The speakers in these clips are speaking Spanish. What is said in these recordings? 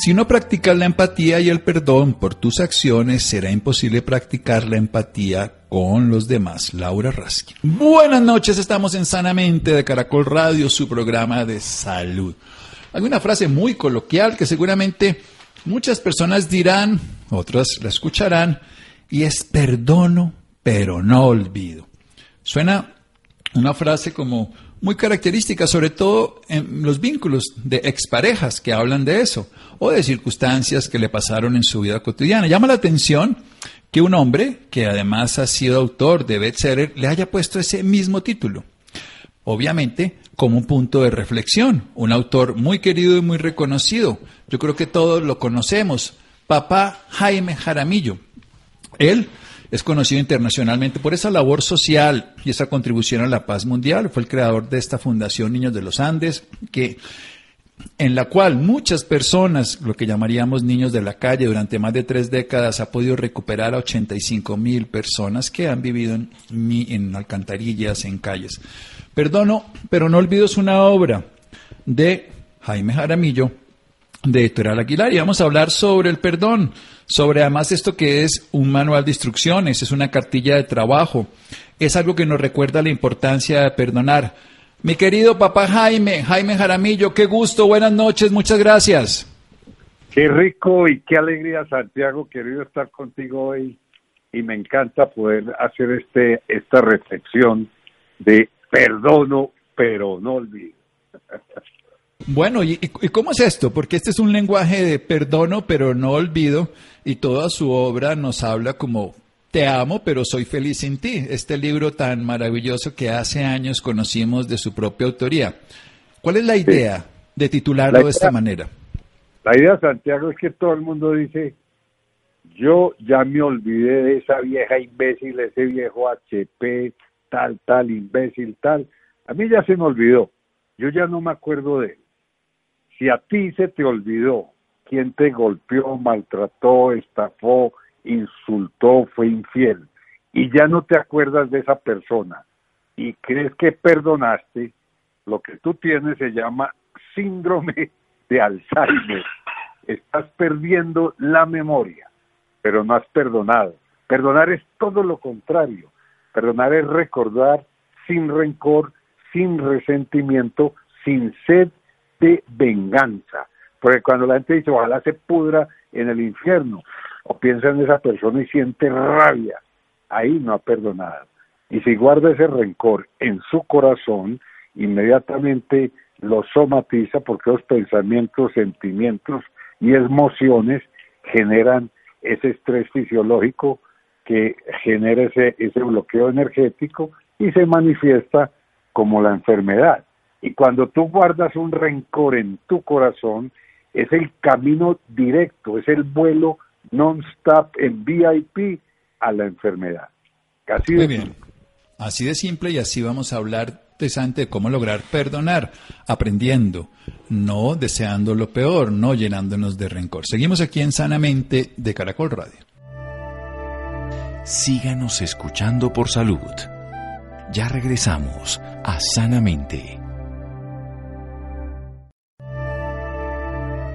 Si no practicas la empatía y el perdón por tus acciones, será imposible practicar la empatía con los demás. Laura Raskin. Buenas noches, estamos en Sanamente de Caracol Radio, su programa de salud. Hay una frase muy coloquial que seguramente muchas personas dirán, otras la escucharán, y es perdono, pero no olvido. Suena una frase como muy característica, sobre todo en los vínculos de exparejas que hablan de eso, o de circunstancias que le pasaron en su vida cotidiana. Llama la atención que un hombre, que además ha sido autor de bestseller, le haya puesto ese mismo título. Obviamente, como un punto de reflexión, un autor muy querido y muy reconocido. Yo creo que todos lo conocemos, papá Jaime Jaramillo. Él es conocido internacionalmente por esa labor social y esa contribución a la paz mundial. Fue el creador de esta Fundación Niños de los Andes, que en la cual muchas personas, lo que llamaríamos niños de la calle, durante más de tres décadas ha podido recuperar a 85 mil personas que han vivido en, en alcantarillas, en calles. Perdono, pero no olvido es una obra de Jaime Jaramillo, de Editorial Aguilar, y vamos a hablar sobre el perdón, sobre además esto que es un manual de instrucciones, es una cartilla de trabajo, es algo que nos recuerda la importancia de perdonar. Mi querido papá Jaime, Jaime Jaramillo, qué gusto, buenas noches, muchas gracias. Qué rico y qué alegría, Santiago, querido estar contigo hoy y me encanta poder hacer este esta reflexión de perdono, pero no olvido. Bueno, ¿y, ¿y, cómo es esto? Porque este es un lenguaje de perdono, pero no olvido, y toda su obra nos habla como te amo, pero soy feliz sin ti. Este libro tan maravilloso que hace años conocimos de su propia autoría. ¿Cuál es la idea de titularlo de esta manera? La idea, Santiago, es que todo el mundo dice, yo ya me olvidé de esa vieja imbécil, ese viejo HP, tal, tal, imbécil, tal. A mí ya se me olvidó. Yo ya no me acuerdo de él. Si a ti se te olvidó quién te golpeó, maltrató, estafó, insultó, fue infiel, y ya no te acuerdas de esa persona y crees que perdonaste, lo que tú tienes se llama síndrome de Alzheimer. Estás perdiendo la memoria, pero no has perdonado. Perdonar es todo lo contrario. Perdonar es recordar sin rencor, sin resentimiento, sin sed de venganza. Porque cuando la gente dice, ojalá se pudra en el infierno, o piensa en esa persona y siente rabia, ahí no ha perdonado. Y si guarda ese rencor en su corazón, inmediatamente lo somatiza porque los pensamientos, sentimientos y emociones generan ese estrés fisiológico que genera ese, ese bloqueo energético y se manifiesta como la enfermedad. Y cuando tú guardas un rencor en tu corazón, es el camino directo, es el vuelo non-stop en VIP a la enfermedad. Así Muy bien. Así de simple y así vamos a hablar interesante de cómo lograr perdonar, aprendiendo, no deseando lo peor, no llenándonos de rencor. Seguimos aquí en Sanamente de Caracol Radio. Síganos escuchando por salud. Ya regresamos a Sanamente.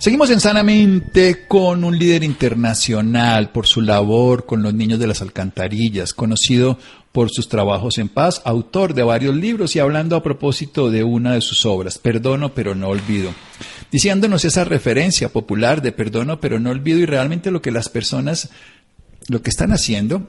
Seguimos en Sanamente con un líder internacional por su labor con los niños de las alcantarillas, conocido por sus trabajos en paz, autor de varios libros y hablando a propósito de una de sus obras, Perdono pero no olvido, diciéndonos esa referencia popular de perdono pero no olvido y realmente lo que las personas, lo que están haciendo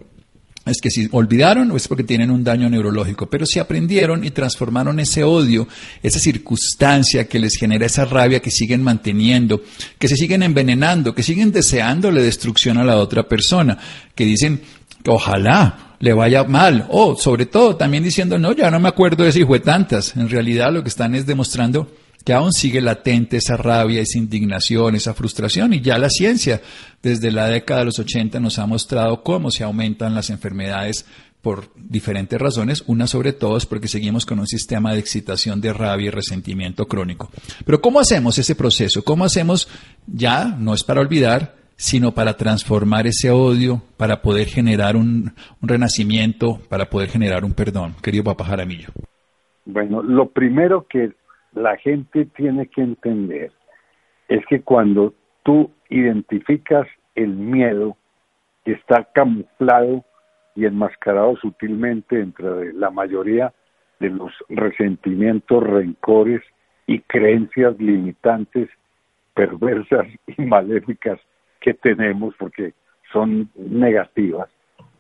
es que si olvidaron es porque tienen un daño neurológico, pero si aprendieron y transformaron ese odio, esa circunstancia que les genera esa rabia que siguen manteniendo, que se siguen envenenando, que siguen deseándole destrucción a la otra persona, que dicen, ojalá le vaya mal, o sobre todo también diciendo, no, ya no me acuerdo de hijo de tantas. En realidad lo que están es demostrando que aún sigue latente esa rabia, esa indignación, esa frustración. Y ya la ciencia, desde la década de los 80, nos ha mostrado cómo se aumentan las enfermedades por diferentes razones, una sobre todo es porque seguimos con un sistema de excitación de rabia y resentimiento crónico. Pero ¿cómo hacemos ese proceso? ¿Cómo hacemos ya, no es para olvidar, sino para transformar ese odio, para poder generar un, un renacimiento, para poder generar un perdón? Querido papá Jaramillo. Bueno, lo primero que la gente tiene que entender es que cuando tú identificas el miedo que está camuflado y enmascarado sutilmente entre la mayoría de los resentimientos, rencores y creencias limitantes, perversas y maléficas que tenemos porque son negativas.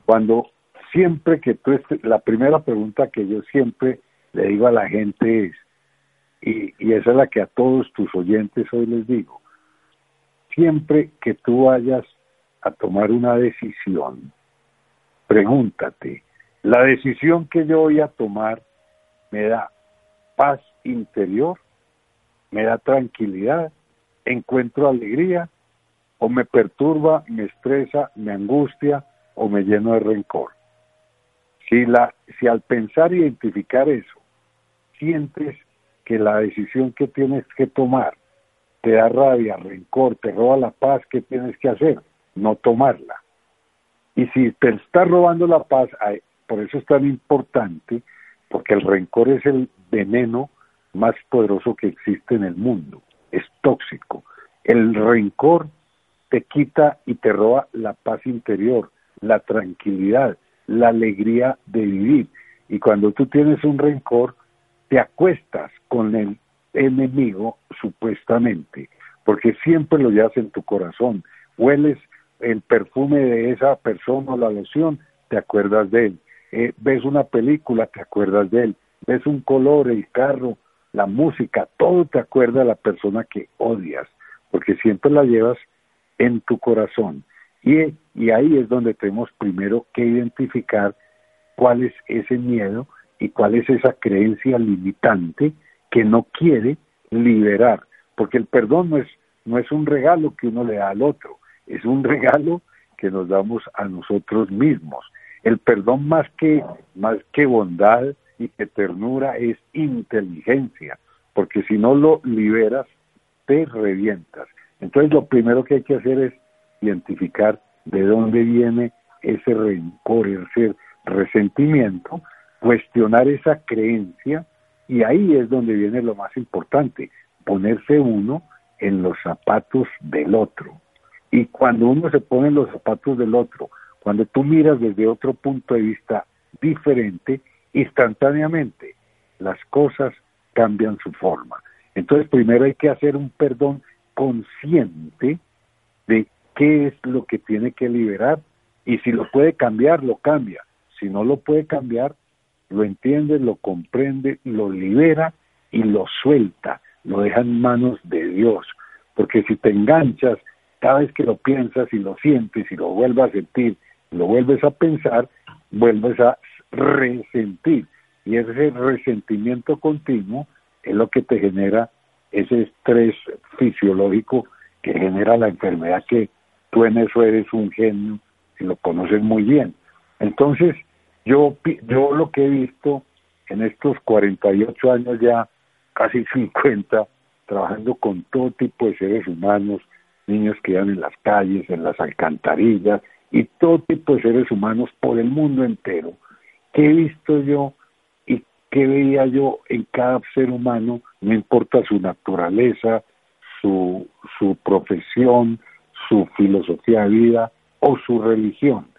Cuando siempre que tú, la primera pregunta que yo siempre le digo a la gente es, y, y esa es la que a todos tus oyentes hoy les digo, siempre que tú vayas a tomar una decisión, pregúntate, ¿la decisión que yo voy a tomar me da paz interior? ¿Me da tranquilidad? ¿Encuentro alegría? ¿O me perturba, me estresa, me angustia o me lleno de rencor? Si, la, si al pensar y identificar eso, sientes que la decisión que tienes que tomar te da rabia, rencor, te roba la paz, ¿qué tienes que hacer? No tomarla. Y si te está robando la paz, por eso es tan importante, porque el rencor es el veneno más poderoso que existe en el mundo, es tóxico. El rencor te quita y te roba la paz interior, la tranquilidad, la alegría de vivir. Y cuando tú tienes un rencor, te acuestas con el enemigo supuestamente, porque siempre lo llevas en tu corazón, hueles el perfume de esa persona o la loción, te acuerdas de él, eh, ves una película, te acuerdas de él, ves un color, el carro, la música, todo te acuerda de la persona que odias, porque siempre la llevas en tu corazón. Y, y ahí es donde tenemos primero que identificar cuál es ese miedo y cuál es esa creencia limitante que no quiere liberar, porque el perdón no es, no es un regalo que uno le da al otro, es un regalo que nos damos a nosotros mismos. El perdón más que, más que bondad y que ternura es inteligencia, porque si no lo liberas, te revientas. Entonces lo primero que hay que hacer es identificar de dónde viene ese rencor, ese resentimiento, cuestionar esa creencia y ahí es donde viene lo más importante, ponerse uno en los zapatos del otro. Y cuando uno se pone en los zapatos del otro, cuando tú miras desde otro punto de vista diferente, instantáneamente las cosas cambian su forma. Entonces primero hay que hacer un perdón consciente de qué es lo que tiene que liberar y si lo puede cambiar, lo cambia. Si no lo puede cambiar, lo entiende, lo comprende, lo libera y lo suelta, lo deja en manos de Dios. Porque si te enganchas cada vez que lo piensas y lo sientes y lo vuelves a sentir, lo vuelves a pensar, vuelves a resentir. Y ese resentimiento continuo es lo que te genera ese estrés fisiológico que genera la enfermedad que tú en eso eres un genio y lo conoces muy bien. Entonces, yo, yo lo que he visto en estos 48 años ya, casi 50, trabajando con todo tipo de seres humanos, niños que iban en las calles, en las alcantarillas, y todo tipo de seres humanos por el mundo entero. ¿Qué he visto yo y qué veía yo en cada ser humano? No importa su naturaleza, su, su profesión, su filosofía de vida o su religión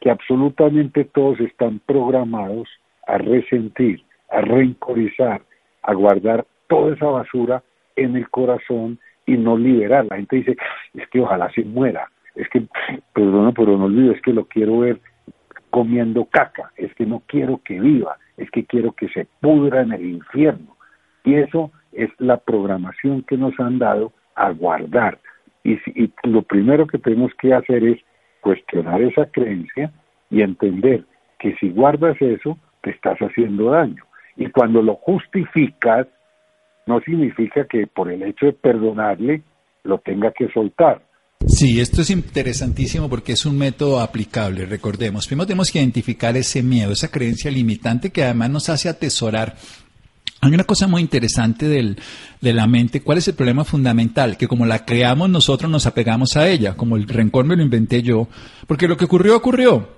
que absolutamente todos están programados a resentir, a rencorizar, a guardar toda esa basura en el corazón y no liberar. La gente dice, es que ojalá se muera, es que, perdón, pero no olvido, es que lo quiero ver comiendo caca, es que no quiero que viva, es que quiero que se pudra en el infierno. Y eso es la programación que nos han dado a guardar. Y, y lo primero que tenemos que hacer es cuestionar esa creencia y entender que si guardas eso, te estás haciendo daño. Y cuando lo justificas, no significa que por el hecho de perdonarle lo tenga que soltar. Sí, esto es interesantísimo porque es un método aplicable, recordemos. Primero tenemos que identificar ese miedo, esa creencia limitante que además nos hace atesorar hay una cosa muy interesante del, de la mente. ¿Cuál es el problema fundamental? Que como la creamos nosotros nos apegamos a ella, como el rencor me lo inventé yo, porque lo que ocurrió ocurrió.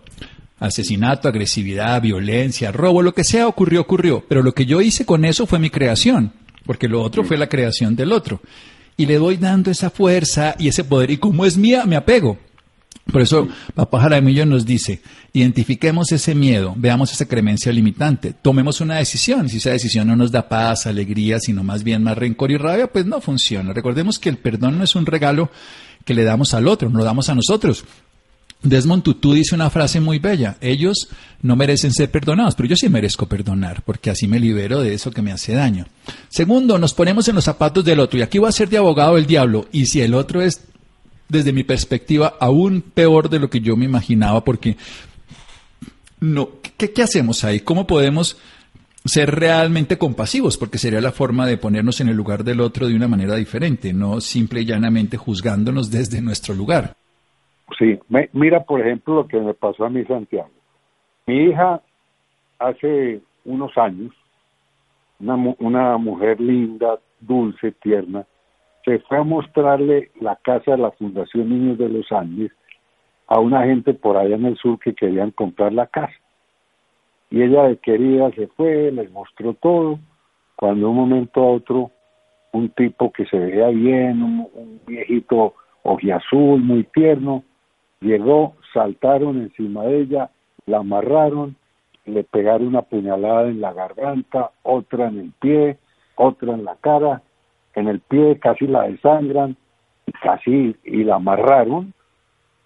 Asesinato, agresividad, violencia, robo, lo que sea ocurrió, ocurrió. Pero lo que yo hice con eso fue mi creación, porque lo otro fue la creación del otro. Y le doy dando esa fuerza y ese poder. Y como es mía, me apego. Por eso Papá Jaramillo nos dice, identifiquemos ese miedo, veamos esa creencia limitante, tomemos una decisión. Si esa decisión no nos da paz, alegría, sino más bien más rencor y rabia, pues no funciona. Recordemos que el perdón no es un regalo que le damos al otro, no lo damos a nosotros. Desmond Tutu dice una frase muy bella, ellos no merecen ser perdonados, pero yo sí merezco perdonar, porque así me libero de eso que me hace daño. Segundo, nos ponemos en los zapatos del otro, y aquí va a ser de abogado el diablo, y si el otro es desde mi perspectiva, aún peor de lo que yo me imaginaba, porque no, ¿qué, ¿qué, hacemos ahí? ¿Cómo podemos ser realmente compasivos? Porque sería la forma de ponernos en el lugar del otro de una manera diferente, no simple y llanamente juzgándonos desde nuestro lugar. Sí, mira por ejemplo lo que me pasó a mí Santiago. Mi hija hace unos años, una, una mujer linda, dulce, tierna, se fue a mostrarle la casa de la Fundación Niños de los Andes a una gente por allá en el sur que querían comprar la casa. Y ella de querida se fue, les mostró todo, cuando de un momento a otro un tipo que se veía bien, un, un viejito ojiazul, muy tierno, llegó, saltaron encima de ella, la amarraron, le pegaron una puñalada en la garganta, otra en el pie, otra en la cara, en el pie, casi la desangran, casi y la amarraron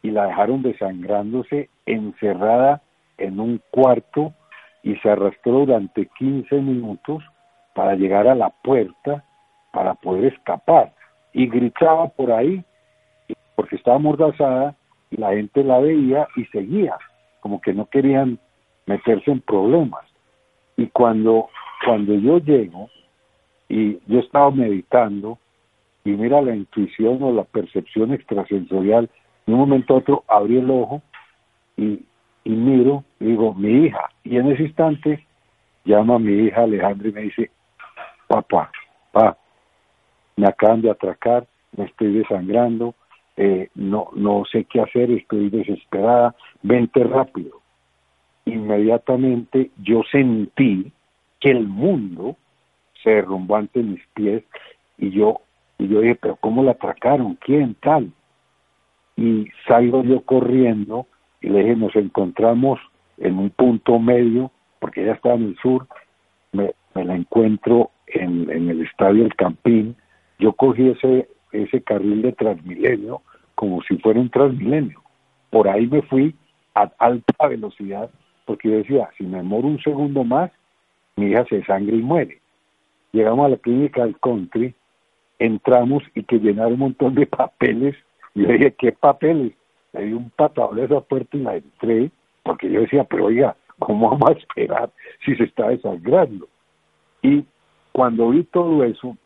y la dejaron desangrándose encerrada en un cuarto y se arrastró durante 15 minutos para llegar a la puerta para poder escapar. Y gritaba por ahí porque estaba amordazada y la gente la veía y seguía como que no querían meterse en problemas. Y cuando cuando yo llego y yo estaba meditando y mira la intuición o la percepción extrasensorial, de un momento a otro abrí el ojo y, y miro, y digo, mi hija, y en ese instante llama a mi hija Alejandra y me dice, papá, papá, me acaban de atracar, me estoy desangrando, eh, no, no sé qué hacer, estoy desesperada, vente rápido. Inmediatamente yo sentí que el mundo se derrumbó ante mis pies y yo y yo dije, pero ¿cómo la atracaron? ¿Quién tal? Y salgo yo corriendo y le dije, nos encontramos en un punto medio, porque ella estaba en el sur, me, me la encuentro en, en, el estadio El Campín, yo cogí ese, ese carril de Transmilenio como si fuera un Transmilenio. Por ahí me fui a alta velocidad, porque yo decía, si me demoro un segundo más, mi hija se sangre y muere llegamos a la clínica del country, entramos y que llenaron un montón de papeles. Y yo dije, ¿qué papeles? Le di un patadón a esa puerta y la entré, porque yo decía, pero oiga, ¿cómo vamos a esperar si se está desangrando? Y cuando vi todo eso,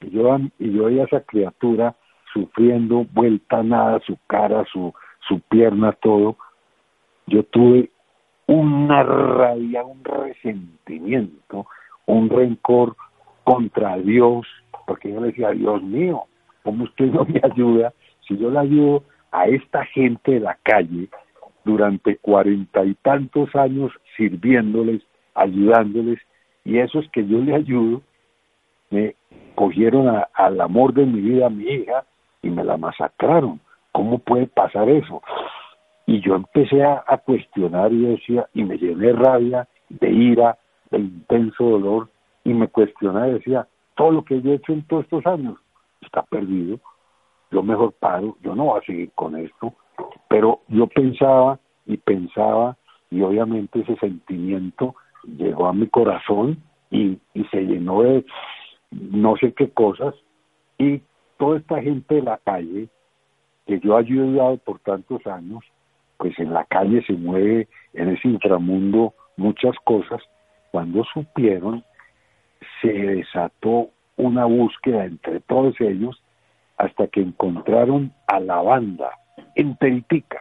y yo, y yo veía a esa criatura sufriendo vuelta nada, su cara, su, su pierna, todo, yo tuve una rabia, un resentimiento, un rencor contra Dios, porque yo le decía, Dios mío, ¿cómo usted no me ayuda? Si yo le ayudo a esta gente de la calle durante cuarenta y tantos años sirviéndoles, ayudándoles, y eso es que yo le ayudo, me cogieron al amor de mi vida, a mi hija, y me la masacraron. ¿Cómo puede pasar eso? Y yo empecé a, a cuestionar y decía, y me llené de rabia, de ira, de intenso dolor, y me cuestionaba y decía, todo lo que yo he hecho en todos estos años está perdido, yo mejor paro, yo no voy a seguir con esto, pero yo pensaba y pensaba y obviamente ese sentimiento llegó a mi corazón y, y se llenó de no sé qué cosas. Y toda esta gente de la calle que yo he ayudado por tantos años, pues en la calle se mueve en ese inframundo muchas cosas, cuando supieron se desató una búsqueda entre todos ellos hasta que encontraron a la banda en Teritica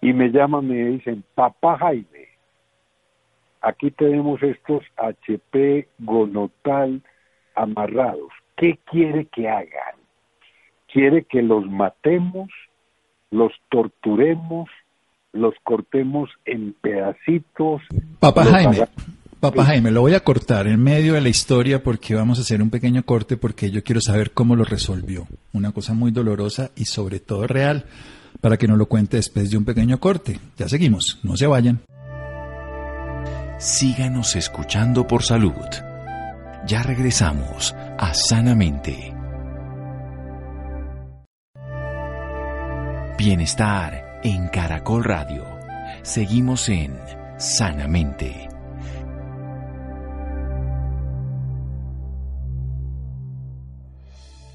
y me llaman y me dicen, papá Jaime, aquí tenemos estos HP gonotal amarrados, ¿qué quiere que hagan? ¿Quiere que los matemos, los torturemos, los cortemos en pedacitos? Papá Jaime, Papá Jaime, lo voy a cortar en medio de la historia porque vamos a hacer un pequeño corte porque yo quiero saber cómo lo resolvió. Una cosa muy dolorosa y sobre todo real para que nos lo cuente después de un pequeño corte. Ya seguimos, no se vayan. Síganos escuchando por salud. Ya regresamos a Sanamente. Bienestar en Caracol Radio. Seguimos en Sanamente.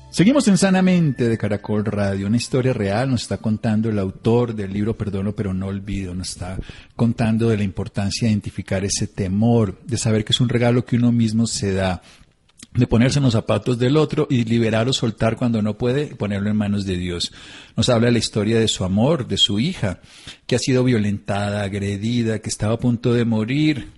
Seguimos en Sanamente de Caracol Radio, una historia real, nos está contando el autor del libro Perdono pero no olvido, nos está contando de la importancia de identificar ese temor, de saber que es un regalo que uno mismo se da, de ponerse en los zapatos del otro y liberar o soltar cuando no puede, ponerlo en manos de Dios. Nos habla de la historia de su amor, de su hija, que ha sido violentada, agredida, que estaba a punto de morir,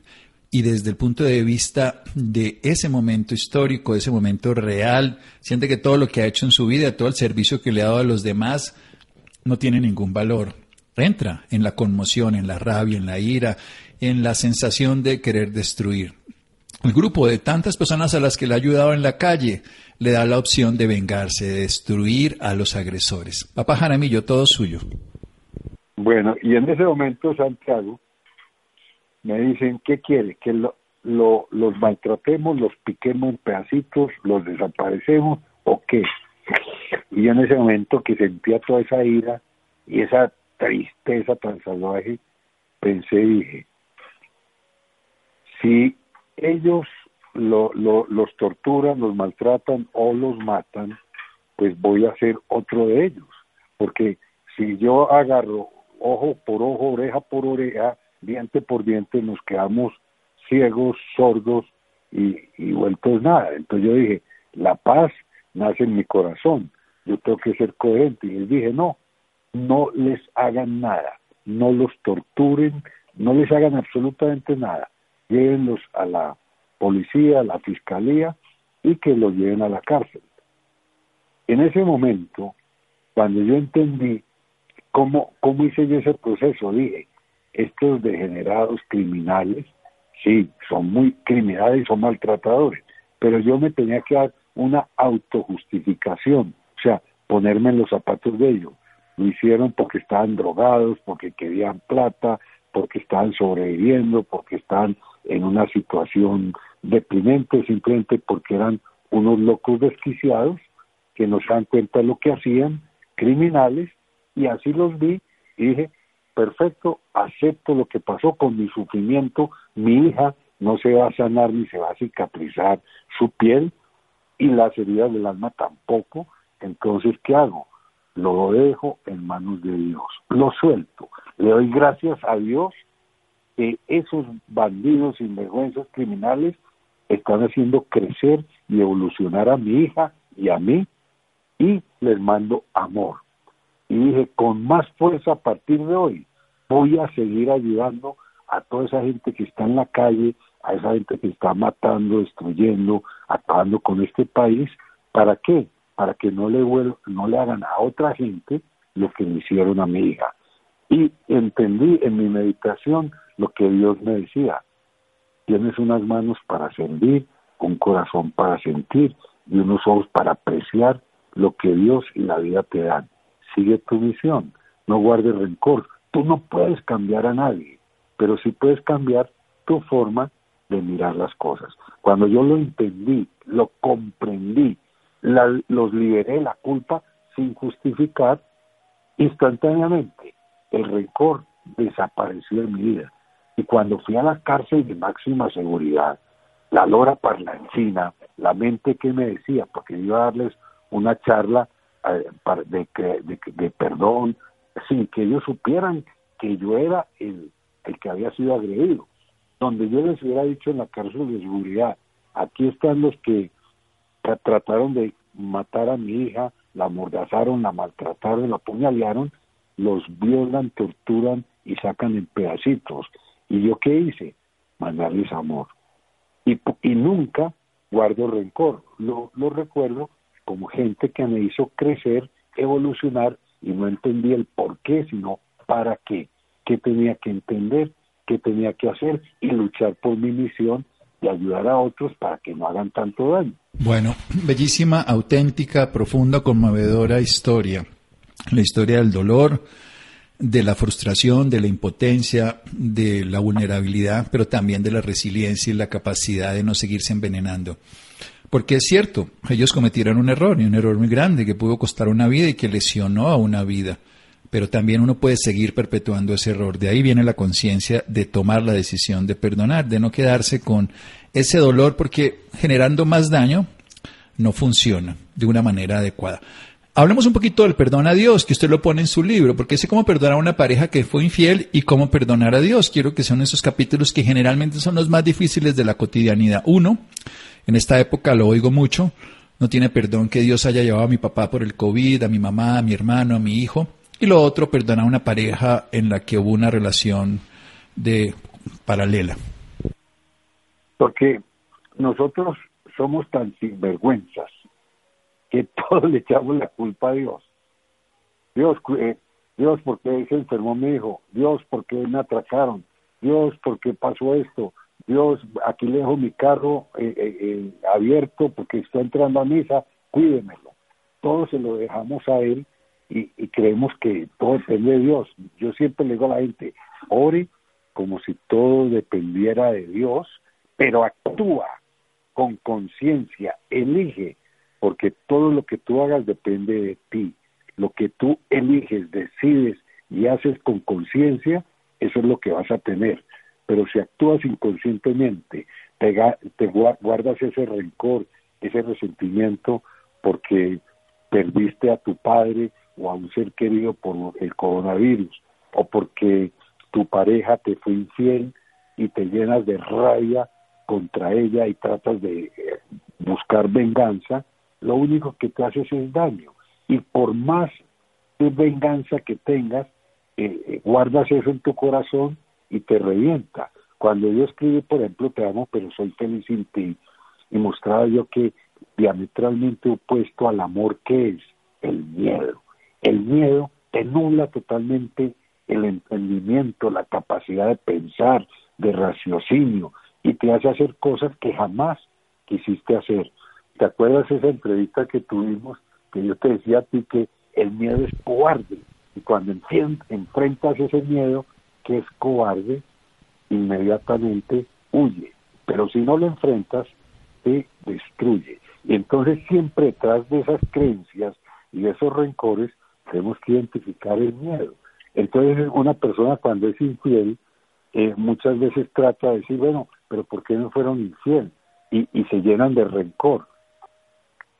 y desde el punto de vista de ese momento histórico, ese momento real, siente que todo lo que ha hecho en su vida, todo el servicio que le ha dado a los demás, no tiene ningún valor. Entra en la conmoción, en la rabia, en la ira, en la sensación de querer destruir. El grupo de tantas personas a las que le ha ayudado en la calle le da la opción de vengarse, de destruir a los agresores. Papá Jaramillo, todo suyo. Bueno, y en ese momento, Santiago, me dicen, ¿qué quiere? Que lo, lo, los maltratemos, los piquemos en pedacitos, los desaparecemos o qué? Y en ese momento que sentía toda esa ira y esa tristeza tan salvaje, pensé y dije, si ellos lo, lo, los torturan, los maltratan o los matan, pues voy a ser otro de ellos. Porque si yo agarro ojo por ojo, oreja por oreja, diente por diente nos quedamos ciegos, sordos y, y vueltos nada. Entonces yo dije, la paz nace en mi corazón, yo tengo que ser coherente. Y les dije, no, no les hagan nada, no los torturen, no les hagan absolutamente nada, llévenlos a la policía, a la fiscalía y que los lleven a la cárcel. En ese momento, cuando yo entendí cómo, cómo hice yo ese proceso, dije, estos degenerados criminales, sí, son muy criminales y son maltratadores, pero yo me tenía que dar una autojustificación, o sea, ponerme en los zapatos de ellos. Lo hicieron porque estaban drogados, porque querían plata, porque estaban sobreviviendo, porque estaban en una situación deprimente, simplemente porque eran unos locos desquiciados que no se dan cuenta de lo que hacían, criminales, y así los vi y dije, perfecto, acepto lo que pasó con mi sufrimiento, mi hija no se va a sanar ni se va a cicatrizar su piel y las heridas del alma tampoco, entonces ¿qué hago? Lo dejo en manos de Dios, lo suelto, le doy gracias a Dios que esos bandidos y vergüenzas criminales están haciendo crecer y evolucionar a mi hija y a mí y les mando amor. Y dije, con más fuerza a partir de hoy, voy a seguir ayudando a toda esa gente que está en la calle, a esa gente que está matando, destruyendo, acabando con este país. ¿Para qué? Para que no le, no le hagan a otra gente lo que me hicieron a mi hija. Y entendí en mi meditación lo que Dios me decía. Tienes unas manos para servir, un corazón para sentir y unos ojos para apreciar lo que Dios y la vida te dan. Sigue tu misión, no guardes rencor, Tú no puedes cambiar a nadie, pero sí puedes cambiar tu forma de mirar las cosas. Cuando yo lo entendí, lo comprendí, los liberé la culpa sin justificar, instantáneamente el rencor desapareció en mi vida. Y cuando fui a la cárcel de máxima seguridad, la lora parlanchina, la mente que me decía, porque iba a darles una charla de, de, de, perdón, sin que ellos supieran que yo era el, el que había sido agredido. Donde yo les hubiera dicho en la cárcel de seguridad, aquí están los que trataron de matar a mi hija, la amordazaron, la maltrataron, la apuñalearon, los violan, torturan y sacan en pedacitos. ¿Y yo qué hice? Mandarles amor. Y, y nunca guardo rencor, lo, lo recuerdo como gente que me hizo crecer, evolucionar y no entendía el por qué, sino para qué, qué tenía que entender, qué tenía que hacer y luchar por mi misión y ayudar a otros para que no hagan tanto daño. Bueno, bellísima, auténtica, profunda, conmovedora historia. La historia del dolor, de la frustración, de la impotencia, de la vulnerabilidad, pero también de la resiliencia y la capacidad de no seguirse envenenando. Porque es cierto, ellos cometieron un error y un error muy grande que pudo costar una vida y que lesionó a una vida. Pero también uno puede seguir perpetuando ese error. De ahí viene la conciencia de tomar la decisión de perdonar, de no quedarse con ese dolor porque generando más daño no funciona de una manera adecuada. Hablemos un poquito del perdón a Dios, que usted lo pone en su libro, porque sé cómo perdonar a una pareja que fue infiel y cómo perdonar a Dios. Quiero que sean esos capítulos que generalmente son los más difíciles de la cotidianidad. Uno, en esta época lo oigo mucho, no tiene perdón que Dios haya llevado a mi papá por el COVID, a mi mamá, a mi hermano, a mi hijo. Y lo otro, perdonar a una pareja en la que hubo una relación de paralela. Porque nosotros somos tan sinvergüenzas que todos le echamos la culpa a Dios. Dios, eh, Dios, ¿por qué se enfermó mi hijo? Dios, ¿por qué me atracaron? Dios, ¿por qué pasó esto? Dios, aquí le dejo mi carro eh, eh, abierto porque está entrando a misa, cuídemelo. Todo se lo dejamos a Él y, y, creemos que todo depende de Dios. Yo siempre le digo a la gente, ore como si todo dependiera de Dios, pero actúa con conciencia, elige porque todo lo que tú hagas depende de ti. Lo que tú eliges, decides y haces con conciencia, eso es lo que vas a tener. Pero si actúas inconscientemente, te, guardas ese rencor, ese resentimiento, porque perdiste a tu padre o a un ser querido por el coronavirus, o porque tu pareja te fue infiel y te llenas de rabia contra ella y tratas de eh, buscar venganza, lo único que te haces es daño. Y por más venganza que tengas, eh, eh, guardas eso en tu corazón y te revienta. Cuando yo escribí, por ejemplo, te amo, pero soy feliz sin ti, y mostraba yo que diametralmente opuesto al amor que es el miedo. El miedo te nubla totalmente el entendimiento, la capacidad de pensar, de raciocinio, y te hace hacer cosas que jamás quisiste hacer. ¿Te acuerdas esa entrevista que tuvimos que yo te decía a ti que el miedo es cobarde? Y cuando enfrentas ese miedo es cobarde, inmediatamente huye. Pero si no lo enfrentas, te destruye. Y entonces siempre detrás de esas creencias y de esos rencores tenemos que identificar el miedo. Entonces una persona cuando es infiel, eh, muchas veces trata de decir, bueno, pero ¿por qué no fueron infiel? Y, y se llenan de rencor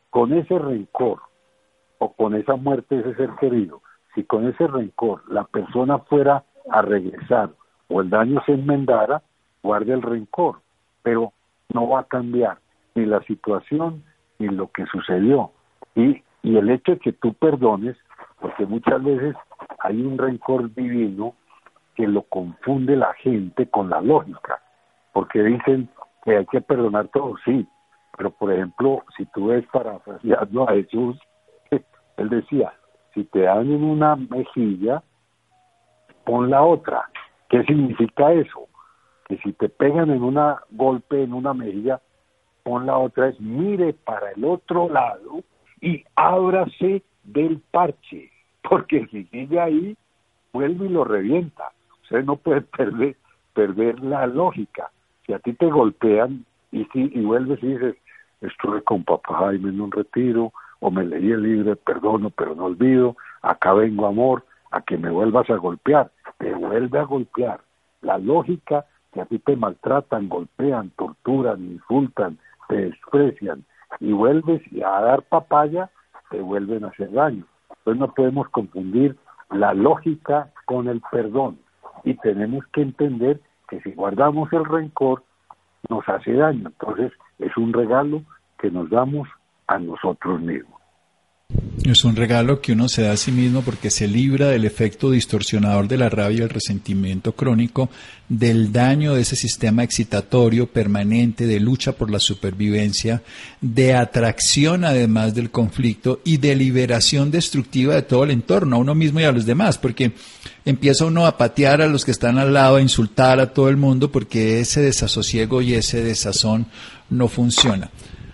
con ese rencor o con esa muerte de ese ser querido, si con ese rencor la persona fuera a regresar o el daño se enmendara, guarde el rencor, pero no va a cambiar ni la situación ni lo que sucedió. Y, y el hecho de que tú perdones, porque muchas veces hay un rencor divino que lo confunde la gente con la lógica, porque dicen que hay que perdonar todo, sí, pero, por ejemplo, si tú ves parafraseando a Jesús, él decía, si te dan en una mejilla, pon la otra. ¿Qué significa eso? Que si te pegan en una golpe en una mejilla, pon la otra, es mire para el otro lado y ábrase del parche, porque si sigue ahí, vuelve y lo revienta. Usted no puede perder, perder la lógica. Si a ti te golpean y, si, y vuelves y dices, estuve con papá Jaime en un retiro, o me leí el libro, perdono pero no olvido, acá vengo amor, a que me vuelvas a golpear, te vuelve a golpear. La lógica que a ti te maltratan, golpean, torturan, insultan, te desprecian y vuelves a dar papaya, te vuelven a hacer daño. Entonces no podemos confundir la lógica con el perdón y tenemos que entender que si guardamos el rencor nos hace daño. Entonces es un regalo que nos damos a nosotros mismos. Es un regalo que uno se da a sí mismo porque se libra del efecto distorsionador de la rabia y el resentimiento crónico, del daño de ese sistema excitatorio permanente de lucha por la supervivencia, de atracción además del conflicto y de liberación destructiva de todo el entorno, a uno mismo y a los demás, porque empieza uno a patear a los que están al lado, a insultar a todo el mundo porque ese desasosiego y ese desazón no funciona.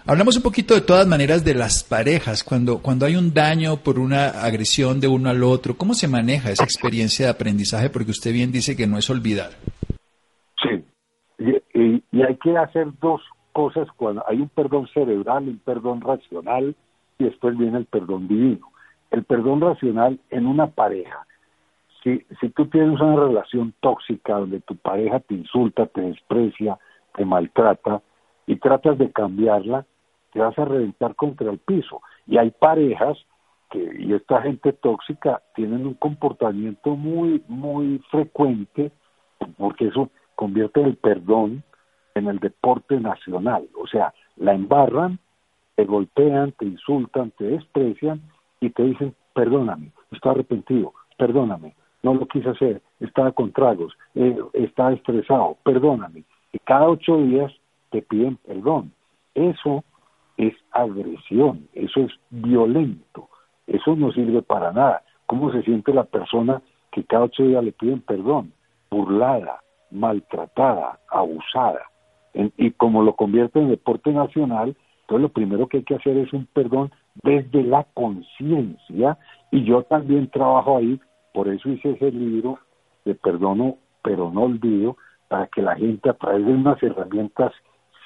Hablamos un poquito de todas maneras de las parejas, cuando, cuando hay un daño por una agresión de uno al otro, ¿cómo se maneja esa experiencia de aprendizaje? Porque usted bien dice que no es olvidar. Sí, y, y hay que hacer dos cosas cuando hay un perdón cerebral, un perdón racional y después viene el perdón divino. El perdón racional en una pareja. Si, si tú tienes una relación tóxica donde tu pareja te insulta, te desprecia, te maltrata y tratas de cambiarla, te vas a reventar contra el piso. Y hay parejas que, y esta gente tóxica tienen un comportamiento muy, muy frecuente, porque eso convierte el perdón en el deporte nacional. O sea, la embarran, te golpean, te insultan, te desprecian y te dicen, perdóname, estoy arrepentido, perdóname, no lo quise hacer, estaba con tragos, eh, estresado, perdóname. Y cada ocho días te piden perdón. Eso es agresión, eso es violento, eso no sirve para nada. ¿Cómo se siente la persona que cada ocho días le piden perdón? Burlada, maltratada, abusada. y como lo convierte en deporte nacional, entonces lo primero que hay que hacer es un perdón desde la conciencia y yo también trabajo ahí, por eso hice ese libro de perdono pero no olvido, para que la gente a través de unas herramientas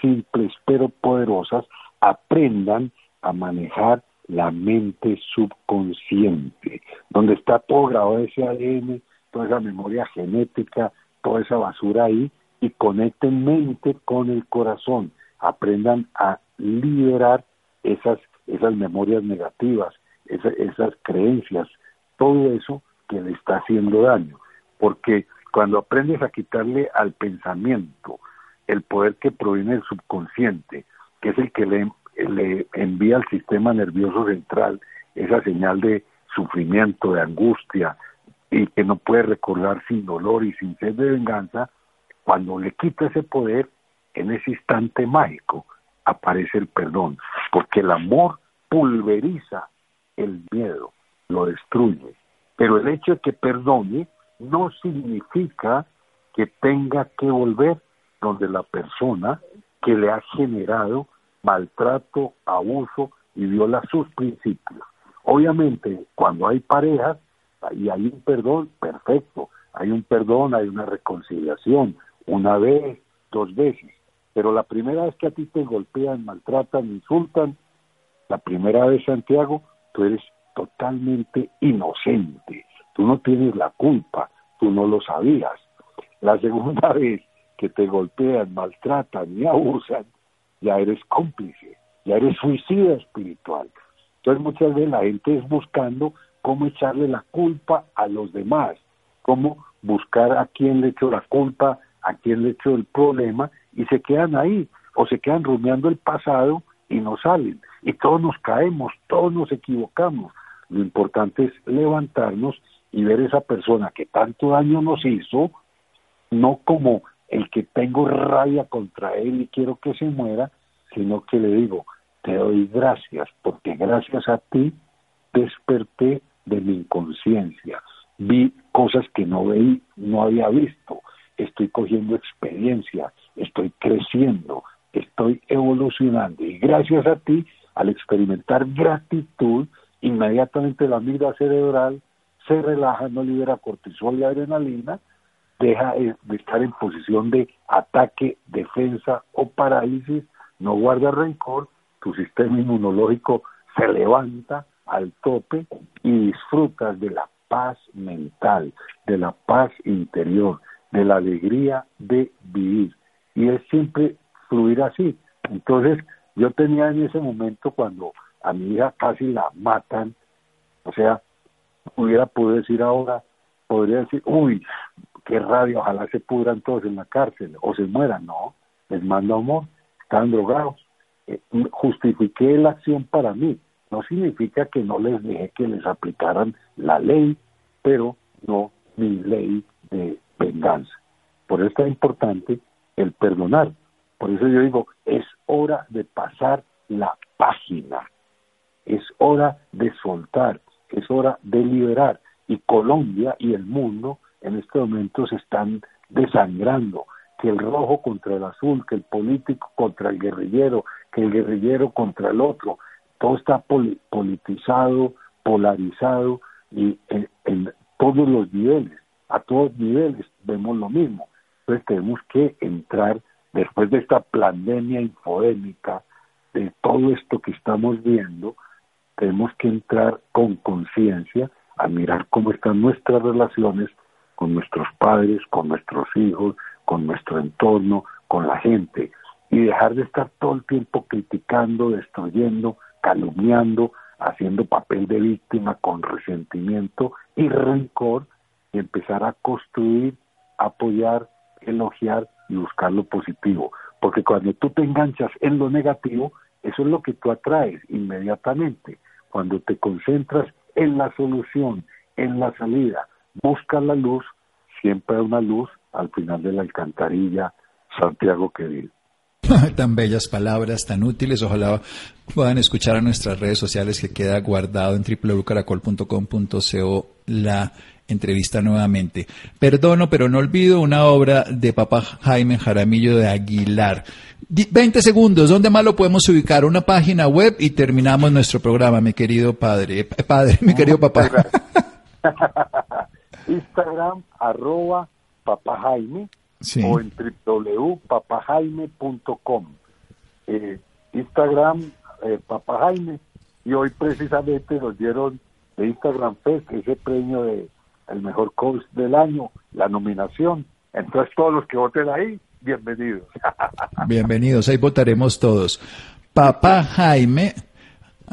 simples pero poderosas aprendan a manejar la mente subconsciente, donde está todo grabado ese ADN, toda esa memoria genética, toda esa basura ahí, y conecten mente con el corazón, aprendan a liberar esas, esas memorias negativas, esas, esas creencias, todo eso que le está haciendo daño, porque cuando aprendes a quitarle al pensamiento el poder que proviene del subconsciente, que es el que le, le envía al sistema nervioso central esa señal de sufrimiento, de angustia, y que no puede recordar sin dolor y sin sed de venganza, cuando le quita ese poder, en ese instante mágico aparece el perdón, porque el amor pulveriza el miedo, lo destruye. Pero el hecho de que perdone no significa que tenga que volver donde la persona que le ha generado maltrato, abuso y viola sus principios. Obviamente, cuando hay parejas y hay un perdón, perfecto, hay un perdón, hay una reconciliación, una vez, dos veces, pero la primera vez que a ti te golpean, maltratan, insultan, la primera vez, Santiago, tú eres totalmente inocente, tú no tienes la culpa, tú no lo sabías. La segunda vez que te golpean, maltratan y abusan, ya eres cómplice, ya eres suicida espiritual. Entonces muchas veces la gente es buscando cómo echarle la culpa a los demás, cómo buscar a quién le echó la culpa, a quién le echó el problema, y se quedan ahí, o se quedan rumiando el pasado y no salen. Y todos nos caemos, todos nos equivocamos. Lo importante es levantarnos y ver esa persona que tanto daño nos hizo, no como el que tengo rabia contra él y quiero que se muera, sino que le digo, te doy gracias, porque gracias a ti desperté de mi inconsciencia, vi cosas que no veí, no había visto, estoy cogiendo experiencia, estoy creciendo, estoy evolucionando. Y gracias a ti, al experimentar gratitud, inmediatamente la amígdala cerebral se relaja, no libera cortisol y adrenalina deja de estar en posición de ataque, defensa o parálisis, no guarda rencor, tu sistema inmunológico se levanta al tope y disfrutas de la paz mental, de la paz interior, de la alegría de vivir. Y es siempre fluir así. Entonces, yo tenía en ese momento cuando a mi hija casi la matan, o sea, hubiera podido decir ahora, podría decir, uy, qué rabia, ojalá se pudran todos en la cárcel o se mueran, no, les mando amor, están drogados, eh, justifiqué la acción para mí. No significa que no les dejé que les aplicaran la ley, pero no mi ley de venganza. Por eso es importante el perdonar. Por eso yo digo, es hora de pasar la página, es hora de soltar, es hora de liberar. Y Colombia y el mundo en este momento se están desangrando, que el rojo contra el azul, que el político contra el guerrillero, que el guerrillero contra el otro, todo está politizado, polarizado y en, todos los niveles, a todos niveles vemos lo mismo. Entonces tenemos que entrar después de esta pandemia infodémica, de todo esto que estamos viendo, tenemos que entrar con conciencia a mirar cómo están nuestras relaciones con nuestros padres, con nuestros hijos, con nuestro entorno, con la gente, y dejar de estar todo el tiempo criticando, destruyendo, calumniando, haciendo papel de víctima con resentimiento y rencor, y empezar a construir, apoyar, elogiar y buscar lo positivo. Porque cuando tú te enganchas en lo negativo, eso es lo que tú atraes inmediatamente. Cuando te concentras en la solución, en la salida, buscas la luz, siempre hay una luz al final de la alcantarilla, Santiago querido. tan bellas palabras, tan útiles. Ojalá puedan escuchar a nuestras redes sociales que queda guardado en www.caracol.com.co la entrevista nuevamente. Perdono, pero no olvido una obra de papá Jaime Jaramillo de Aguilar. 20 segundos, ¿dónde más lo podemos ubicar? Una página web y terminamos nuestro programa, mi querido padre. Eh, padre, mi querido papá. Instagram, arroba papá Jaime o en www.papajaime.com. Eh, Instagram, eh, Papa Jaime, y hoy precisamente nos dieron de Instagram Fest ese premio de el mejor coach del año, la nominación. Entonces todos los que voten ahí, bienvenidos. bienvenidos, ahí votaremos todos. Papá Jaime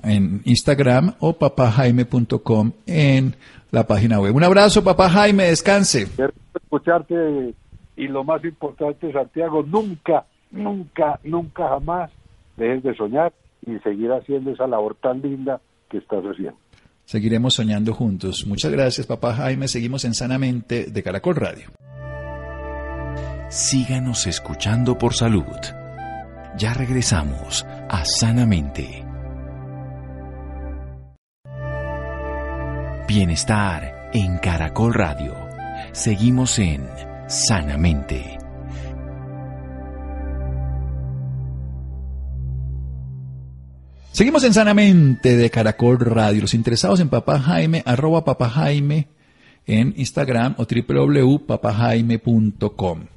en Instagram o papajaime.com en la página web. Un abrazo, papá Jaime, descanse. Quiero escucharte y lo más importante, Santiago, nunca, nunca, nunca jamás dejes de soñar y seguir haciendo esa labor tan linda que estás haciendo. Seguiremos soñando juntos. Muchas gracias, papá Jaime. Seguimos en Sanamente de Caracol Radio. Síganos escuchando por salud. Ya regresamos a Sanamente. Bienestar en Caracol Radio. Seguimos en sanamente. Seguimos en Sanamente de Caracol Radio. Los interesados en Papá Jaime, arroba Papá Jaime en Instagram o www.papajaime.com.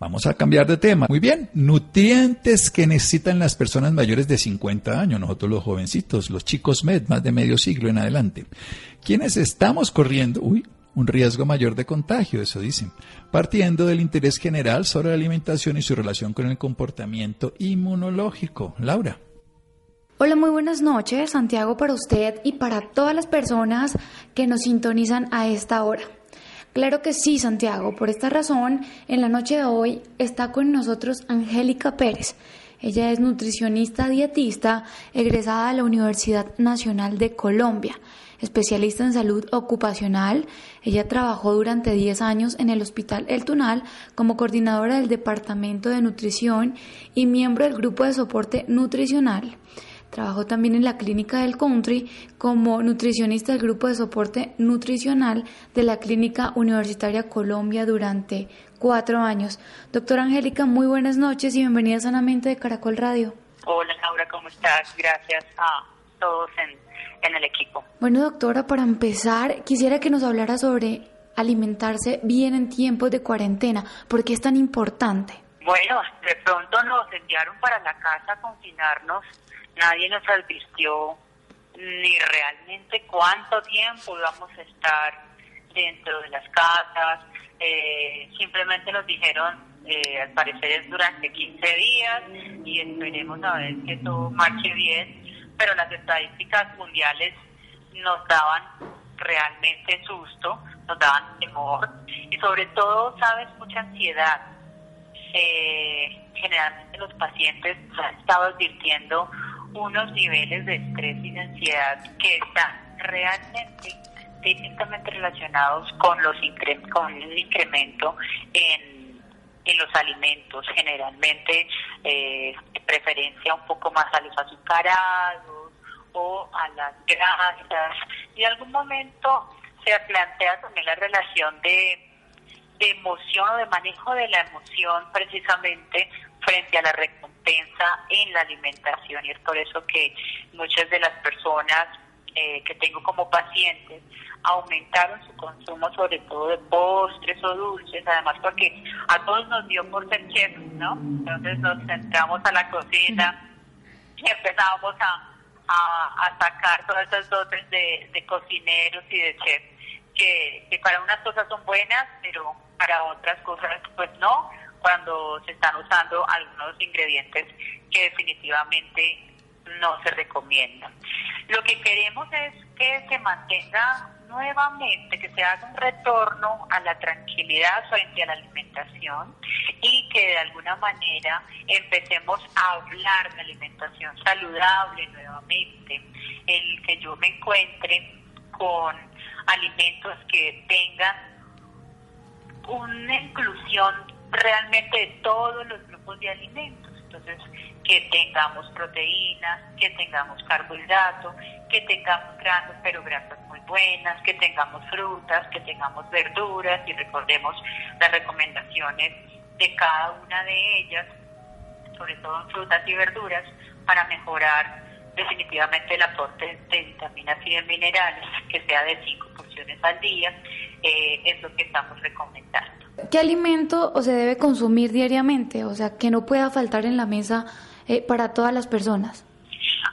Vamos a cambiar de tema. Muy bien, nutrientes que necesitan las personas mayores de 50 años, nosotros los jovencitos, los chicos med, más de medio siglo en adelante. Quienes estamos corriendo, uy, un riesgo mayor de contagio, eso dicen, partiendo del interés general sobre la alimentación y su relación con el comportamiento inmunológico. Laura. Hola, muy buenas noches, Santiago, para usted y para todas las personas que nos sintonizan a esta hora. Claro que sí, Santiago. Por esta razón, en la noche de hoy está con nosotros Angélica Pérez. Ella es nutricionista dietista egresada de la Universidad Nacional de Colombia especialista en salud ocupacional. Ella trabajó durante 10 años en el Hospital El Tunal como coordinadora del Departamento de Nutrición y miembro del Grupo de Soporte Nutricional. Trabajó también en la Clínica del Country como nutricionista del Grupo de Soporte Nutricional de la Clínica Universitaria Colombia durante cuatro años. Doctora Angélica, muy buenas noches y bienvenida sanamente de Caracol Radio. Hola Laura, ¿cómo estás? Gracias a todos en en el equipo. Bueno, doctora, para empezar, quisiera que nos hablara sobre alimentarse bien en tiempos de cuarentena. ¿Por qué es tan importante? Bueno, de pronto nos enviaron para la casa a confinarnos. Nadie nos advirtió ni realmente cuánto tiempo íbamos a estar dentro de las casas. Eh, simplemente nos dijeron, eh, al parecer es durante 15 días y esperemos a ver que todo marche bien pero las estadísticas mundiales nos daban realmente susto, nos daban temor y sobre todo, sabes, mucha ansiedad. eh, generalmente los pacientes han estado advirtiendo unos niveles de estrés y de ansiedad que están realmente directamente relacionados con los con el incremento en, los alimentos, generalmente eh, preferencia un poco más a los azucarados o a las grasas. Y en algún momento se plantea también la relación de, de emoción o de manejo de la emoción precisamente frente a la recompensa en la alimentación y es por eso que muchas de las personas eh, que tengo como pacientes aumentaron su consumo sobre todo de postres o dulces, además porque a todos nos dio por ser chefs, ¿no? Entonces nos centramos a la cocina y empezamos a, a, sacar todas esas dotes de, cocineros y de chefs que para unas cosas son buenas, pero para otras cosas pues no, cuando se están usando algunos ingredientes que definitivamente no se recomiendan. Lo que queremos es que se mantenga nuevamente, que se haga un retorno a la tranquilidad frente a la alimentación y que de alguna manera empecemos a hablar de alimentación saludable nuevamente, el que yo me encuentre con alimentos que tengan una inclusión realmente de todos los grupos de alimentos. Entonces, que tengamos proteínas, que tengamos carbohidratos, que tengamos granos, pero grasas muy buenas, que tengamos frutas, que tengamos verduras y recordemos las recomendaciones de cada una de ellas, sobre todo en frutas y verduras, para mejorar definitivamente el aporte de vitaminas y de minerales, que sea de 5 porciones al día, eh, es lo que estamos recomendando. ¿Qué alimento o se debe consumir diariamente? O sea, que no pueda faltar en la mesa eh, para todas las personas?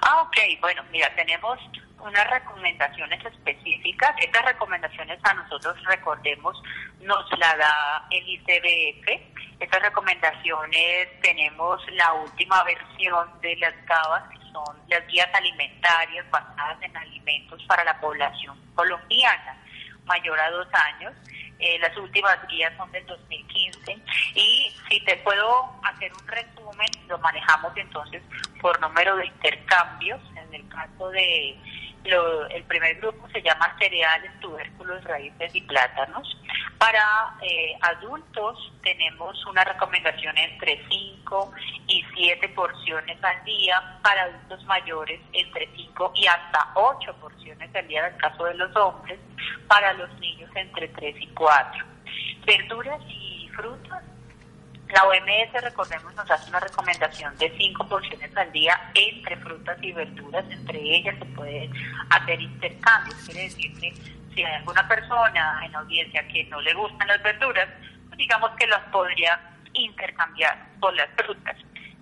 Ah, ok. Bueno, mira, tenemos unas recomendaciones específicas. Estas recomendaciones a nosotros, recordemos, nos la da el ICBF. Estas recomendaciones tenemos la última versión de las GABAS, que son las guías alimentarias basadas en alimentos para la población colombiana mayor a dos años. Eh, las últimas guías son del 2015 y si te puedo hacer un resumen, lo manejamos entonces por número de intercambios. El caso de el primer grupo se llama cereales, tubérculos, raíces y plátanos. Para eh, adultos tenemos una recomendación entre 5 y 7 porciones al día, para adultos mayores entre 5 y hasta 8 porciones al día en el caso de los hombres, para los niños entre 3 y 4. Verduras y frutas la OMS, recordemos, nos hace una recomendación de cinco porciones al día entre frutas y verduras. Entre ellas se pueden hacer intercambios. Quiere decir que si hay alguna persona en audiencia que no le gustan las verduras, pues digamos que las podría intercambiar por las frutas.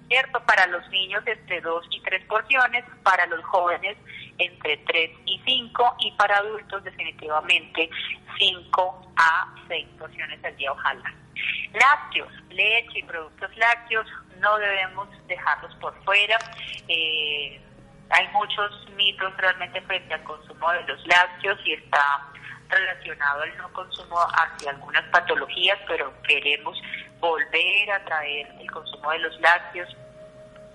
¿Cierto? Para los niños entre dos y tres porciones, para los jóvenes entre tres y cinco y para adultos definitivamente cinco a seis porciones al día, ojalá. Lácteos, leche y productos lácteos no debemos dejarlos por fuera. Eh, hay muchos mitos realmente frente al consumo de los lácteos y está relacionado al no consumo hacia algunas patologías, pero queremos volver a traer el consumo de los lácteos.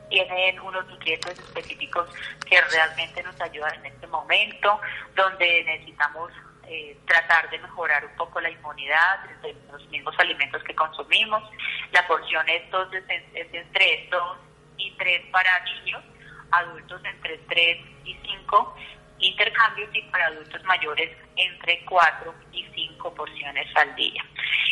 Tienen unos nutrientes específicos que realmente nos ayudan en este momento, donde necesitamos eh, tratar de mejorar un poco la inmunidad de los mismos alimentos que consumimos. La porción es, entonces, es entre 2 y 3 para niños, adultos entre 3 y 5 intercambios y para adultos mayores entre 4 y 5 porciones al día.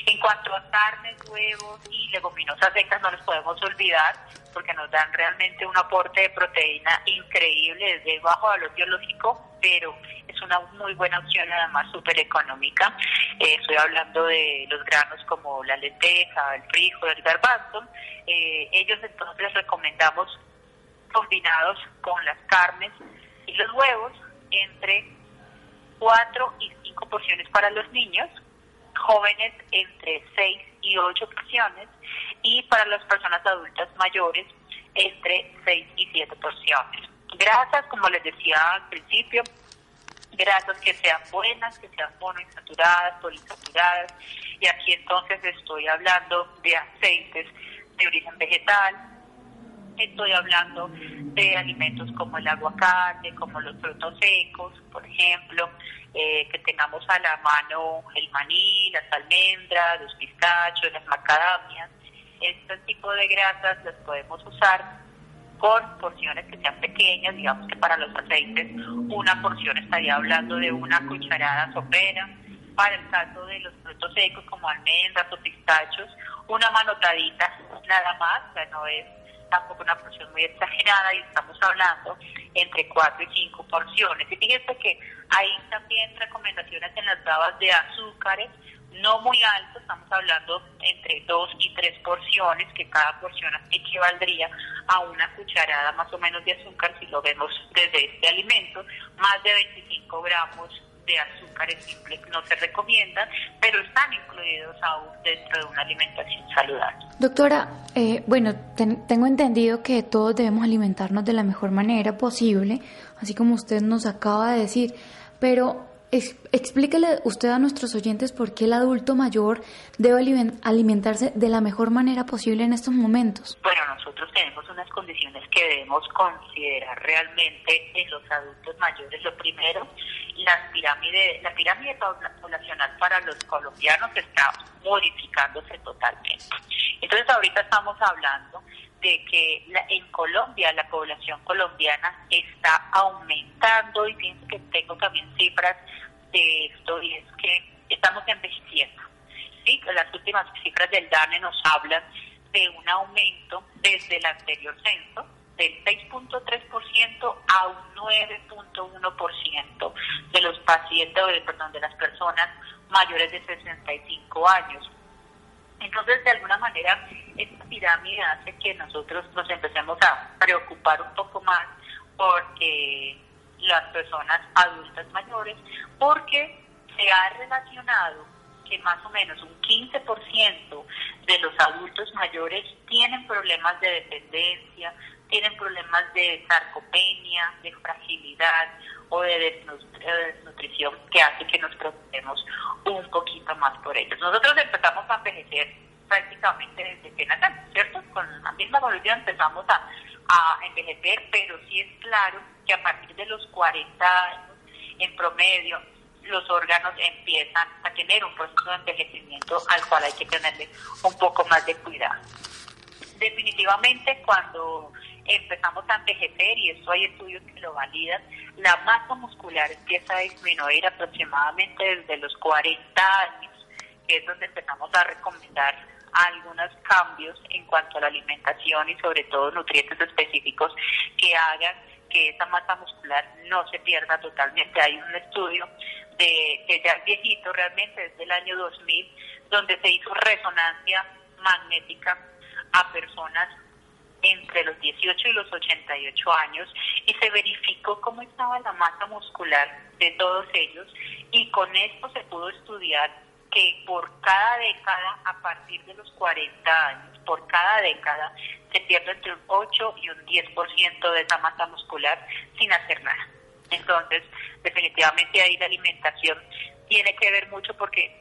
En cuanto a carnes, huevos y leguminosas secas, no los podemos olvidar porque nos dan realmente un aporte de proteína increíble desde bajo valor biológico, pero es una muy buena opción, además súper económica. Eh, estoy hablando de los granos como la lenteja, el frijol, el garbanzo. Eh, ellos entonces recomendamos combinados con las carnes y los huevos entre 4 y 5 porciones para los niños, jóvenes entre 6 y 8 porciones y para las personas adultas mayores entre 6 y 7 porciones. Grasas, como les decía al principio, grasas que sean buenas, que sean monoinsaturadas, poliinsaturadas, y aquí entonces estoy hablando de aceites de origen vegetal. Estoy hablando de alimentos como el aguacate, como los frutos secos, por ejemplo, eh, que tengamos a la mano el maní, las almendras, los pistachos, las macadamias. Este tipo de grasas las podemos usar con porciones que sean pequeñas, digamos que para los aceites una porción estaría hablando de una cucharada sopera, para el caso de los frutos secos como almendras o pistachos, una manotadita nada más, o sea, no es tampoco una porción muy exagerada y estamos hablando entre 4 y 5 porciones. Y fíjense que hay también recomendaciones en las babas de azúcares, no muy alto, estamos hablando entre dos y tres porciones, que cada porción equivaldría a una cucharada más o menos de azúcar si lo vemos desde este alimento, más de 25 gramos de azúcares simples no se recomiendan, pero están incluidos aún dentro de una alimentación saludable. Doctora, eh, bueno, tengo entendido que todos debemos alimentarnos de la mejor manera posible, así como usted nos acaba de decir, pero explíquele usted a nuestros oyentes por qué el adulto mayor debe alimentarse de la mejor manera posible en estos momentos. Bueno, nosotros tenemos unas condiciones que debemos considerar realmente en los adultos mayores. Lo primero, la pirámide, la pirámide poblacional para los colombianos está modificándose totalmente. Entonces ahorita estamos hablando de que en Colombia la población colombiana está aumentando y pienso que tengo también cifras de esto y es que estamos envejeciendo. ¿sí? Las últimas cifras del DANE nos hablan de un aumento desde el anterior censo del 6.3% a un 9.1% de los pacientes, perdón, de las personas mayores de 65 años. Entonces, de alguna manera, esta pirámide hace que nosotros nos empecemos a preocupar un poco más por las personas adultas mayores, porque se ha relacionado que más o menos un 15% de los adultos mayores tienen problemas de dependencia, tienen problemas de sarcopenia, de fragilidad o de desnutrición que hace que nos preocupemos un poquito más por ellos. Nosotros empezamos a envejecer prácticamente desde que nacemos, ¿cierto? Con la misma evolución empezamos a, a envejecer, pero sí es claro que a partir de los 40 años, en promedio, los órganos empiezan a tener un proceso de envejecimiento al cual hay que tenerle un poco más de cuidado. Definitivamente cuando empezamos a envejecer, y eso hay estudios que lo validan, la masa muscular empieza a disminuir aproximadamente desde los 40 años, que es donde empezamos a recomendar algunos cambios en cuanto a la alimentación y sobre todo nutrientes específicos que hagan que esa masa muscular no se pierda totalmente. Hay un estudio de que ya es viejito realmente, desde el año 2000, donde se hizo resonancia magnética a personas entre los 18 y los 88 años y se verificó cómo estaba la masa muscular de todos ellos y con esto se pudo estudiar que por cada década, a partir de los 40 años, por cada década, se pierde entre un 8 y un 10% de esa masa muscular sin hacer nada. Entonces, definitivamente ahí la alimentación tiene que ver mucho porque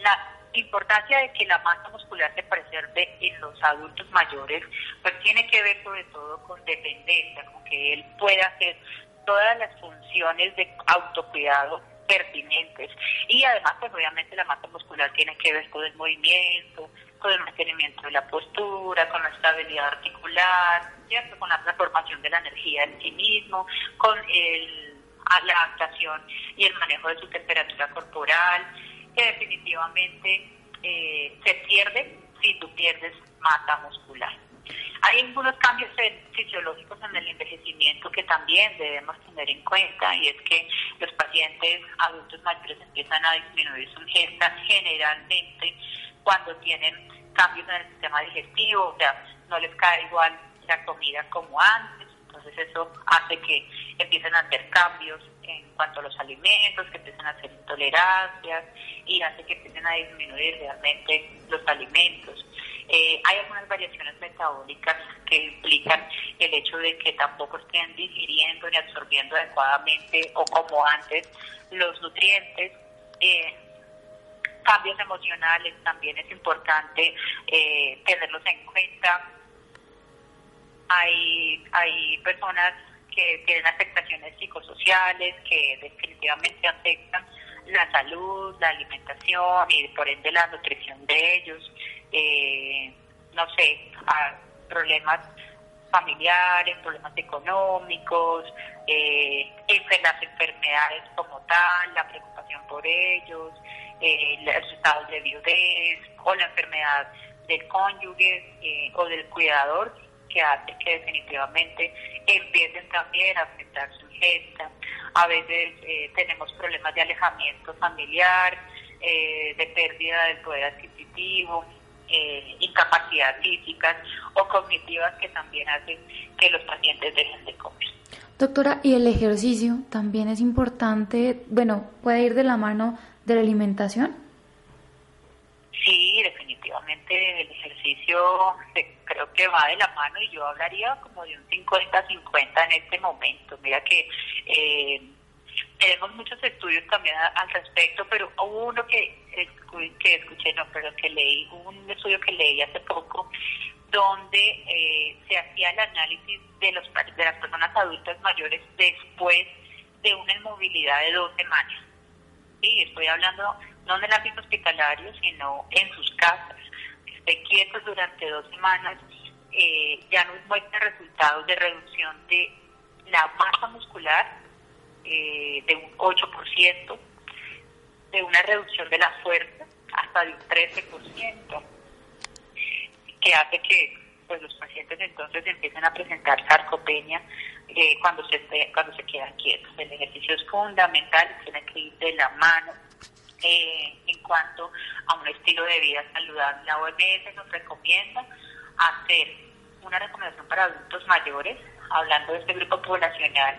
la importancia de que la masa muscular se preserve en los adultos mayores, pues tiene que ver sobre todo con dependencia, con que él pueda hacer todas las funciones de autocuidado pertinentes. Y además, pues obviamente la masa muscular tiene que ver con el movimiento, con el mantenimiento de la postura, con la estabilidad articular, ¿cierto? con la transformación de la energía en sí mismo, con el, la adaptación y el manejo de su temperatura corporal que definitivamente eh, se pierde si tú pierdes masa muscular. Hay algunos cambios fisiológicos en el envejecimiento que también debemos tener en cuenta y es que los pacientes adultos mayores empiezan a disminuir su ingesta generalmente cuando tienen cambios en el sistema digestivo, o sea, no les cae igual la comida como antes, entonces eso hace que empiecen a hacer cambios en cuanto a los alimentos, que empiecen a hacer intolerancias y hace que empiecen a disminuir realmente los alimentos. Eh, hay algunas variaciones metabólicas que implican el hecho de que tampoco estén digiriendo ni absorbiendo adecuadamente o como antes los nutrientes. Eh, cambios emocionales también es importante eh, tenerlos en cuenta. Hay, hay personas que tienen afectaciones psicosociales que definitivamente afectan la salud, la alimentación y por ende la nutrición de ellos. Eh, no sé, problemas familiares, problemas económicos, eh, las enfermedades como tal, la preocupación por ellos, eh, los estados de viudez o la enfermedad del cónyuge eh, o del cuidador que hace que definitivamente empiecen también a afectar su gesta. A veces eh, tenemos problemas de alejamiento familiar, eh, de pérdida del poder adquisitivo, eh, incapacidad físicas o cognitivas que también hacen que los pacientes dejen de comer. Doctora, ¿y el ejercicio también es importante? Bueno, ¿puede ir de la mano de la alimentación? Sí, definitivamente el ejercicio creo que va de la mano y yo hablaría como de un 50-50 en este momento. Mira que eh, tenemos muchos estudios también al respecto, pero hubo uno que, que escuché, no, pero que leí, un estudio que leí hace poco, donde eh, se hacía el análisis de, los, de las personas adultas mayores después de una inmovilidad de dos semanas. Sí, estoy hablando no en el ámbito hospitalario, sino en sus casas, esté quietos durante dos semanas, eh, ya nos muestra resultados de reducción de la masa muscular eh, de un 8%, de una reducción de la fuerza hasta de un 13%, que hace que pues los pacientes entonces empiecen a presentar sarcopenia eh, cuando se cuando se quedan quietos. El ejercicio es fundamental, tiene que ir de la mano eh, en cuanto a un estilo de vida saludable. La OMS nos recomienda hacer una recomendación para adultos mayores, hablando de este grupo poblacional,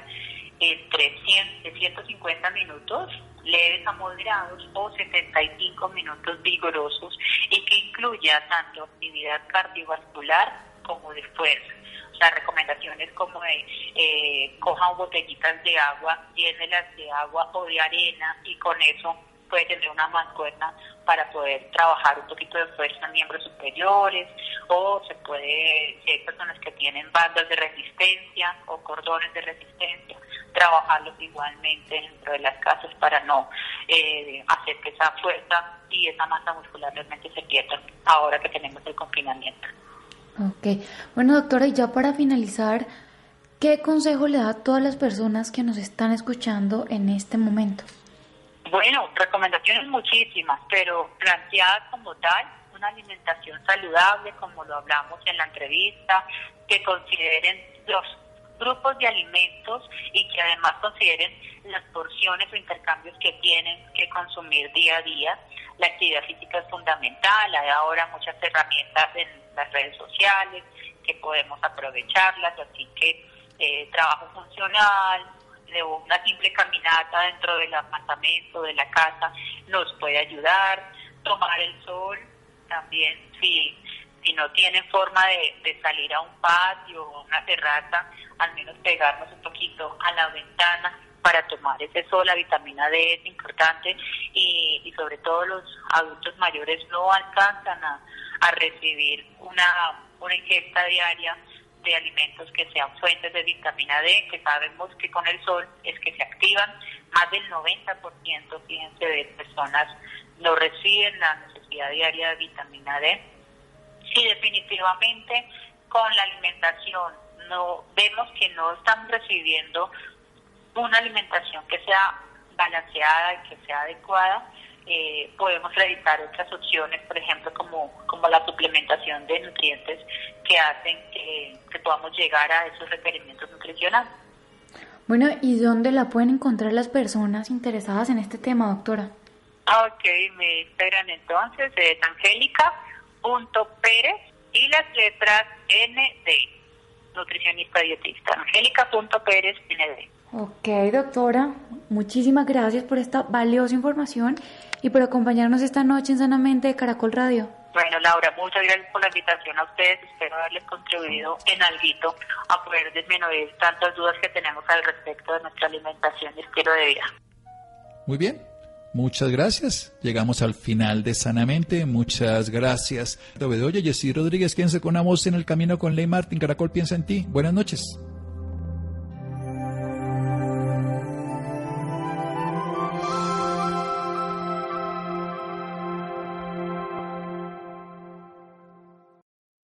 entre 100, 150 minutos leves a moderados o 75 minutos vigorosos y que incluya tanto actividad cardiovascular como de fuerza. Sea, recomendaciones como de eh, cojan botellitas de agua, llénelas de agua o de arena y con eso puede tener una mancuerna para poder trabajar un poquito de fuerza en miembros superiores o se puede, si hay personas que tienen bandas de resistencia o cordones de resistencia, trabajarlos igualmente dentro de las casas para no eh, hacer que esa fuerza y esa masa muscular realmente se pierda ahora que tenemos el confinamiento. Ok, bueno doctora, y ya para finalizar, ¿qué consejo le da a todas las personas que nos están escuchando en este momento? Bueno, recomendaciones muchísimas, pero planteadas como tal, una alimentación saludable, como lo hablamos en la entrevista, que consideren los grupos de alimentos y que además consideren las porciones o intercambios que tienen que consumir día a día. La actividad física es fundamental, hay ahora muchas herramientas en las redes sociales que podemos aprovecharlas, así que eh, trabajo funcional, de una simple caminata dentro del apartamento, de la casa, nos puede ayudar. Tomar el sol también, si, si no tienen forma de, salir a un patio o una terraza, al menos pegarnos un poquito a la ventana para tomar ese sol, la vitamina D es importante y, y sobre todo los adultos mayores no alcanzan a, a recibir una, una ingesta diaria de alimentos que sean fuentes de vitamina D, que sabemos que con el sol es que se activan. Más del 90%, fíjense, de personas no reciben la necesidad diaria de vitamina D. Sí, definitivamente con la alimentación no vemos que no están recibiendo una alimentación que sea balanceada y que sea adecuada, eh, podemos realizar otras opciones, por ejemplo, como, como la suplementación de nutrientes que hacen que, podamos llegar a esos requerimientos nutricionales. Bueno, ¿y dónde la pueden encontrar las personas interesadas en este tema, doctora? Ok, me esperan entonces, es angélica.pérez y las letras ND, nutricionista dietista, angélica.pérez ND. Ok, doctora, muchísimas gracias por esta valiosa información y por acompañarnos esta noche en Sanamente de Caracol Radio. Bueno, Laura, muchas gracias por la invitación a ustedes. Espero haberles contribuido en algo a poder disminuir tantas dudas que tenemos al respecto de nuestra alimentación y estilo de vida. Muy bien. Muchas gracias. Llegamos al final de Sanamente. Muchas gracias. Oye, Jessy Rodríguez, quédense con una voz en el camino con Ley Martín. Caracol piensa en ti. Buenas noches.